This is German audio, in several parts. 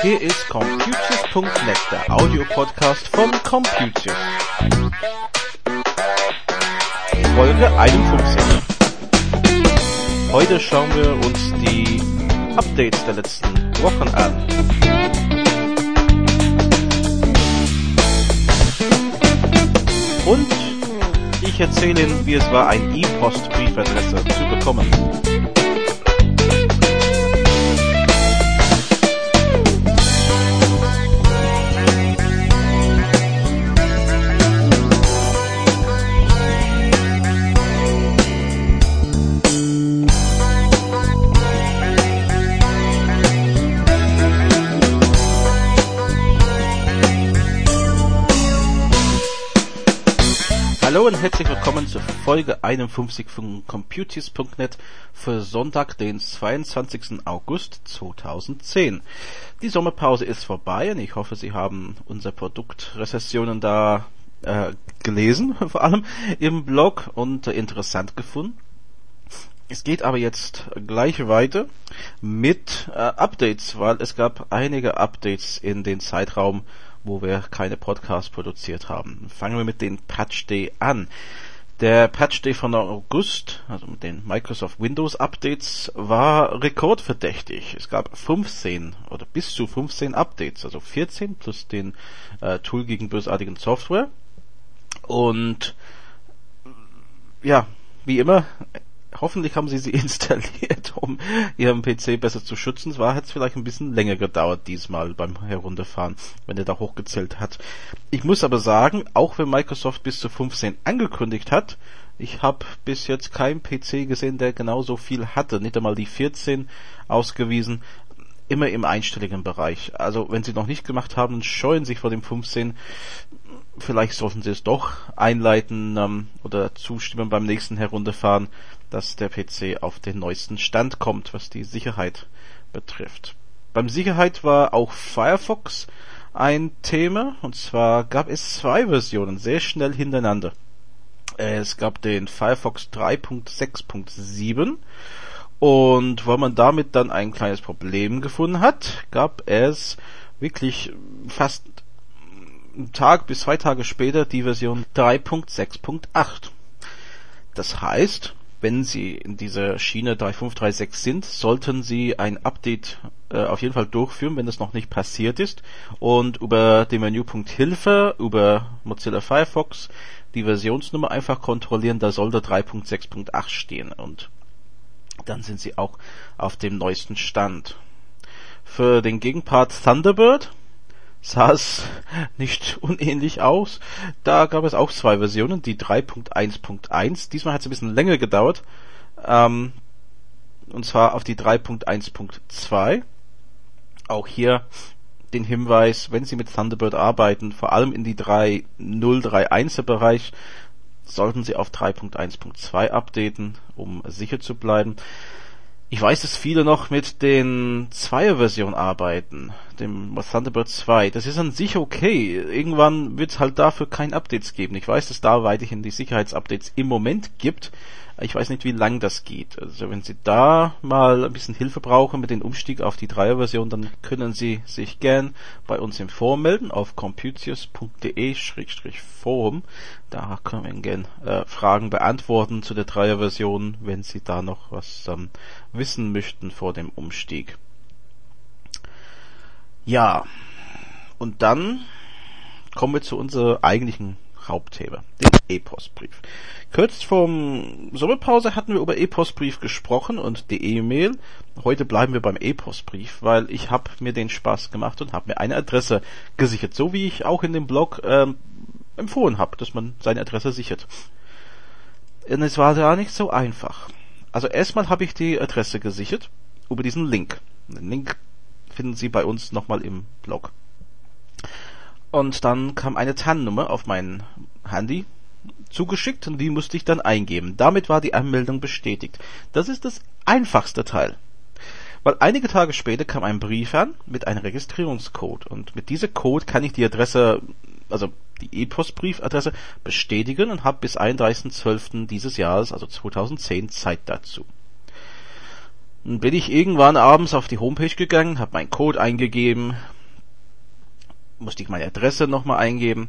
Hier ist Computers.net, der Audiopodcast von Computers. Folge 51. Heute schauen wir uns die Updates der letzten Wochen an. Ich erzähle Ihnen, wie es war, ein E-Post-Briefadresse zu bekommen. Und herzlich willkommen zur Folge 51 von Computers.net für Sonntag, den 22. August 2010. Die Sommerpause ist vorbei und ich hoffe, Sie haben unsere Produktrezessionen da äh, gelesen, vor allem im Blog und äh, interessant gefunden. Es geht aber jetzt gleich weiter mit äh, Updates, weil es gab einige Updates in den Zeitraum wo wir keine Podcasts produziert haben. Fangen wir mit den Patch Day an. Der Patch Day von August, also mit den Microsoft Windows Updates, war rekordverdächtig. Es gab 15 oder bis zu 15 Updates, also 14 plus den äh, Tool gegen bösartigen Software. Und ja, wie immer, hoffentlich haben Sie sie installiert, um Ihren PC besser zu schützen. Es war jetzt vielleicht ein bisschen länger gedauert diesmal beim Herunterfahren, wenn er da hochgezählt hat. Ich muss aber sagen, auch wenn Microsoft bis zu 15 angekündigt hat, ich habe bis jetzt keinen PC gesehen, der genauso viel hatte. Nicht einmal die 14 ausgewiesen immer im einstelligen Bereich. Also wenn Sie noch nicht gemacht haben, scheuen sich vor dem 15. Vielleicht sollten Sie es doch einleiten ähm, oder zustimmen beim nächsten Herunterfahren dass der PC auf den neuesten Stand kommt, was die Sicherheit betrifft. Beim Sicherheit war auch Firefox ein Thema, und zwar gab es zwei Versionen sehr schnell hintereinander. Es gab den Firefox 3.6.7 und weil man damit dann ein kleines Problem gefunden hat, gab es wirklich fast einen Tag bis zwei Tage später die Version 3.6.8. Das heißt, wenn Sie in dieser Schiene 3536 sind, sollten Sie ein Update äh, auf jeden Fall durchführen, wenn das noch nicht passiert ist und über den Menüpunkt Hilfe, über Mozilla Firefox die Versionsnummer einfach kontrollieren, da sollte 3.6.8 stehen und dann sind Sie auch auf dem neuesten Stand. Für den Gegenpart Thunderbird sah es nicht unähnlich aus. Da gab es auch zwei Versionen, die 3.1.1. Diesmal hat es ein bisschen länger gedauert. Ähm, und zwar auf die 3.1.2. Auch hier den Hinweis, wenn Sie mit Thunderbird arbeiten, vor allem in die 3.031er Bereich, sollten Sie auf 3.1.2 updaten, um sicher zu bleiben. Ich weiß, dass viele noch mit den Zweier-Version arbeiten, dem Thunderbird 2. Das ist an sich okay. Irgendwann wird es halt dafür kein Updates geben. Ich weiß, dass da weiterhin die Sicherheitsupdates im Moment gibt, ich weiß nicht, wie lang das geht. Also wenn Sie da mal ein bisschen Hilfe brauchen mit dem Umstieg auf die Dreier-Version, dann können Sie sich gern bei uns im Forum melden auf computius.de-forum. Da können wir Ihnen gern äh, Fragen beantworten zu der Dreier-Version, wenn Sie da noch was ähm, wissen möchten vor dem Umstieg. Ja, und dann kommen wir zu unserer eigentlichen Hauptthema, E-Postbrief. Kurz vorm Sommerpause hatten wir über E-Postbrief gesprochen und die E-Mail. Heute bleiben wir beim E-Postbrief, weil ich habe mir den Spaß gemacht und habe mir eine Adresse gesichert, so wie ich auch in dem Blog ähm, empfohlen habe, dass man seine Adresse sichert. Und es war gar nicht so einfach. Also erstmal habe ich die Adresse gesichert über diesen Link. Den Link finden Sie bei uns nochmal im Blog. Und dann kam eine TAN-Nummer auf mein Handy zugeschickt und die musste ich dann eingeben. Damit war die Anmeldung bestätigt. Das ist das einfachste Teil. Weil einige Tage später kam ein Brief an mit einem Registrierungscode und mit diesem Code kann ich die Adresse also die E-Post-Briefadresse bestätigen und habe bis 31.12. dieses Jahres, also 2010, Zeit dazu. Dann bin ich irgendwann abends auf die Homepage gegangen, habe meinen Code eingegeben, musste ich meine Adresse nochmal eingeben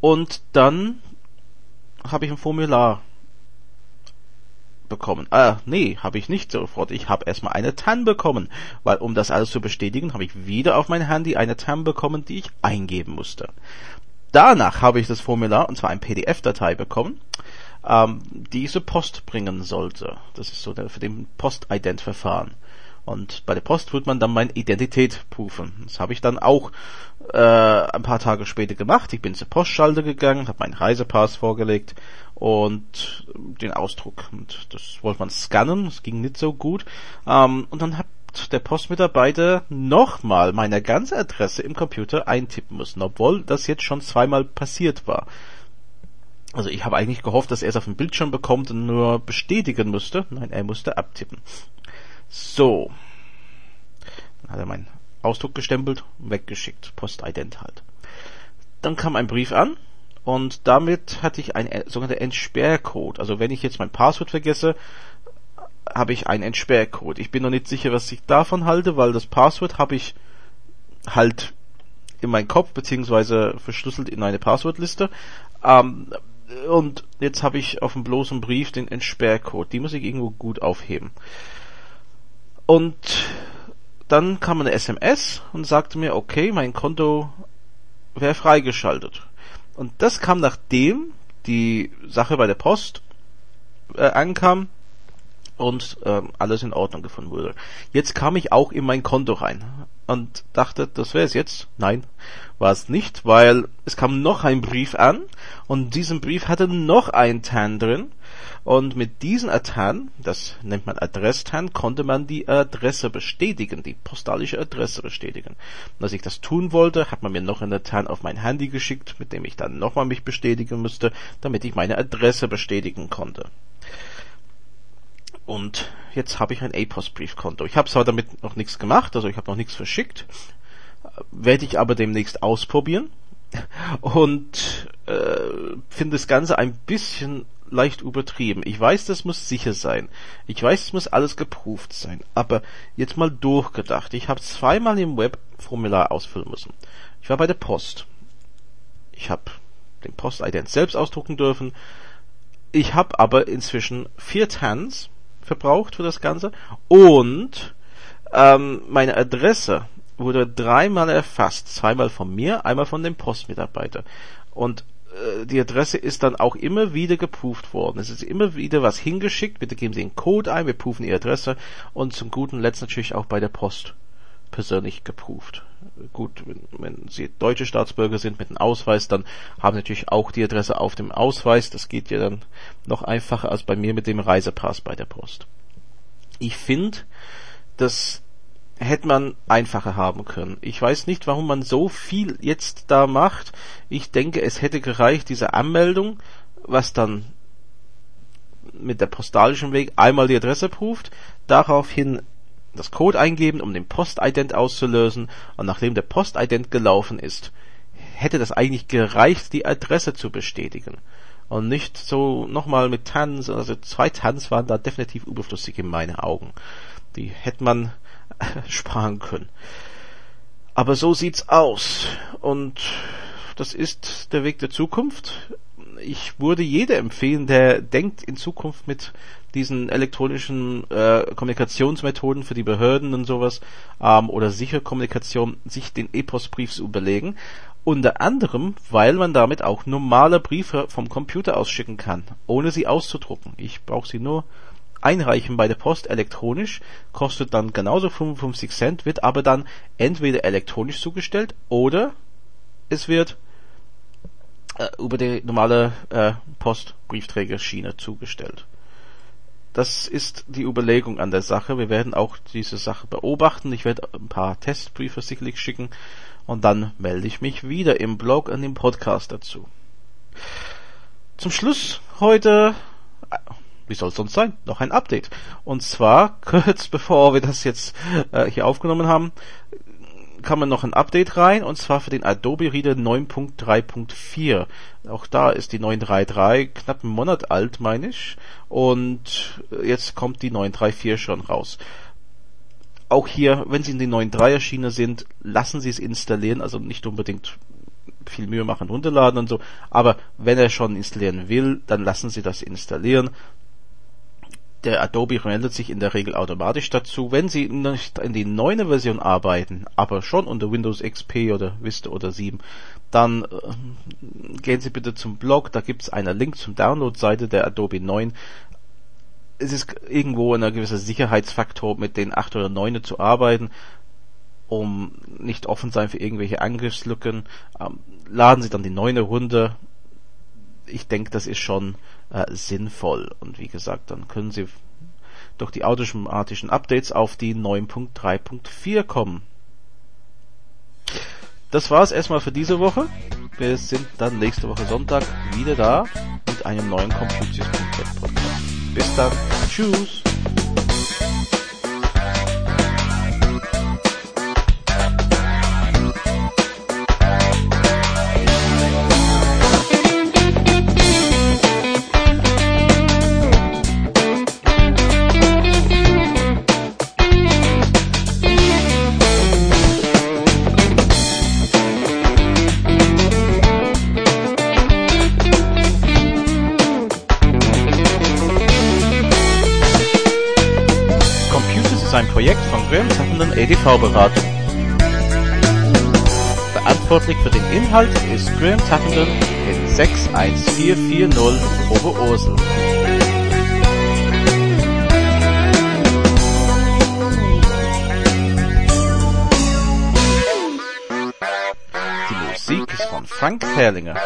und dann habe ich ein Formular bekommen. Ah, nee, habe ich nicht sofort. Ich habe erstmal eine TAN bekommen, weil um das alles zu bestätigen, habe ich wieder auf mein Handy eine TAN bekommen, die ich eingeben musste. Danach habe ich das Formular, und zwar ein PDF-Datei bekommen, ähm, diese Post bringen sollte. Das ist so der, für den Postident-Verfahren. Und bei der Post wird man dann meine Identität prüfen. Das habe ich dann auch äh, ein paar Tage später gemacht. Ich bin zur Postschalter gegangen, habe meinen Reisepass vorgelegt und den Ausdruck. Und das wollte man scannen, das ging nicht so gut. Ähm, und dann hat der Postmitarbeiter nochmal meine ganze Adresse im Computer eintippen müssen, obwohl das jetzt schon zweimal passiert war. Also ich habe eigentlich gehofft, dass er es auf dem Bildschirm bekommt und nur bestätigen müsste. Nein, er musste abtippen. So. Dann hat er meinen Ausdruck gestempelt und weggeschickt. Postident halt. Dann kam ein Brief an und damit hatte ich einen sogenannten Entsperrcode. Also wenn ich jetzt mein Passwort vergesse, habe ich einen Entsperrcode. Ich bin noch nicht sicher, was ich davon halte, weil das Passwort habe ich halt in meinen Kopf beziehungsweise verschlüsselt in eine Passwortliste. Ähm, und jetzt habe ich auf dem bloßen Brief den Entsperrcode. Die muss ich irgendwo gut aufheben. Und dann kam eine SMS und sagte mir, okay, mein Konto wäre freigeschaltet. Und das kam nachdem die Sache bei der Post äh, ankam und äh, alles in Ordnung gefunden wurde. Jetzt kam ich auch in mein Konto rein und dachte, das wäre es jetzt. Nein, war es nicht, weil es kam noch ein Brief an und diesen Brief hatte noch ein TAN drin und mit diesem TAN, das nennt man Adress-TAN, konnte man die Adresse bestätigen, die postalische Adresse bestätigen. Und als ich das tun wollte, hat man mir noch eine TAN auf mein Handy geschickt, mit dem ich dann nochmal mich bestätigen müsste, damit ich meine Adresse bestätigen konnte. Und jetzt habe ich ein A-Post-Briefkonto. Ich habe zwar damit noch nichts gemacht, also ich habe noch nichts verschickt, werde ich aber demnächst ausprobieren und äh, finde das Ganze ein bisschen leicht übertrieben. Ich weiß, das muss sicher sein. Ich weiß, es muss alles geprüft sein. Aber jetzt mal durchgedacht. Ich habe zweimal im Web Formular ausfüllen müssen. Ich war bei der Post. Ich habe den Postident selbst ausdrucken dürfen. Ich habe aber inzwischen vier TANs verbraucht für das Ganze und ähm, meine Adresse wurde dreimal erfasst, zweimal von mir, einmal von dem Postmitarbeiter und äh, die Adresse ist dann auch immer wieder geprüft worden. Es ist immer wieder was hingeschickt, bitte geben Sie den Code ein, wir prüfen Ihre Adresse und zum guten Letzt natürlich auch bei der Post persönlich geprüft. Gut, wenn, wenn Sie deutsche Staatsbürger sind mit einem Ausweis, dann haben Sie natürlich auch die Adresse auf dem Ausweis. Das geht ja dann noch einfacher als bei mir mit dem Reisepass bei der Post. Ich finde, das hätte man einfacher haben können. Ich weiß nicht, warum man so viel jetzt da macht. Ich denke, es hätte gereicht, diese Anmeldung, was dann mit der postalischen Weg einmal die Adresse prüft, daraufhin das Code eingeben, um den Postident auszulösen und nachdem der Postident gelaufen ist, hätte das eigentlich gereicht, die Adresse zu bestätigen. Und nicht so nochmal mit Tanz, also zwei Tanz waren da definitiv überflüssig in meinen Augen. Die hätte man sparen können. Aber so sieht's aus. Und das ist der Weg der Zukunft. Ich würde jeder empfehlen, der denkt in Zukunft mit diesen elektronischen äh, Kommunikationsmethoden für die Behörden und sowas ähm, oder sichere Kommunikation sich den E-Postbrief zu überlegen. Unter anderem, weil man damit auch normale Briefe vom Computer ausschicken kann, ohne sie auszudrucken. Ich brauche sie nur einreichen bei der Post elektronisch, kostet dann genauso 55 Cent, wird aber dann entweder elektronisch zugestellt oder es wird äh, über die normale äh, Postbriefträgerschiene zugestellt. Das ist die Überlegung an der Sache. Wir werden auch diese Sache beobachten. Ich werde ein paar Testbriefe sicherlich schicken und dann melde ich mich wieder im Blog und im Podcast dazu. Zum Schluss heute, äh, wie soll es sonst sein, noch ein Update. Und zwar kurz bevor wir das jetzt äh, hier aufgenommen haben, kam man noch ein Update rein und zwar für den Adobe Reader 9.3.4. Auch da ist die 9.3.3 knapp einen Monat alt, meine ich. Und jetzt kommt die 9.3.4 schon raus. Auch hier, wenn Sie in die 9.3er Schiene sind, lassen Sie es installieren, also nicht unbedingt viel Mühe machen, runterladen und so. Aber wenn er schon installieren will, dann lassen Sie das installieren der Adobe meldet sich in der Regel automatisch dazu. Wenn Sie nicht in die neue Version arbeiten, aber schon unter Windows XP oder Vista oder 7, dann äh, gehen Sie bitte zum Blog, da gibt es einen Link zum Download-Seite der Adobe 9. Es ist irgendwo ein gewisser Sicherheitsfaktor, mit den 8 oder 9 zu arbeiten, um nicht offen sein für irgendwelche Angriffslücken. Ähm, laden Sie dann die 9 runter. Ich denke, das ist schon äh, sinnvoll. Und wie gesagt, dann können Sie durch die automatischen Updates auf die 9.3.4 kommen. Das war's erstmal für diese Woche. Wir sind dann nächste Woche Sonntag wieder da mit einem neuen Computers.net Podcast. Bis dann. Tschüss. EDV-Beratung. Verantwortlich für den Inhalt ist Graham Tappenden in 61440 Oberursel. Die Musik ist von Frank Perlinger.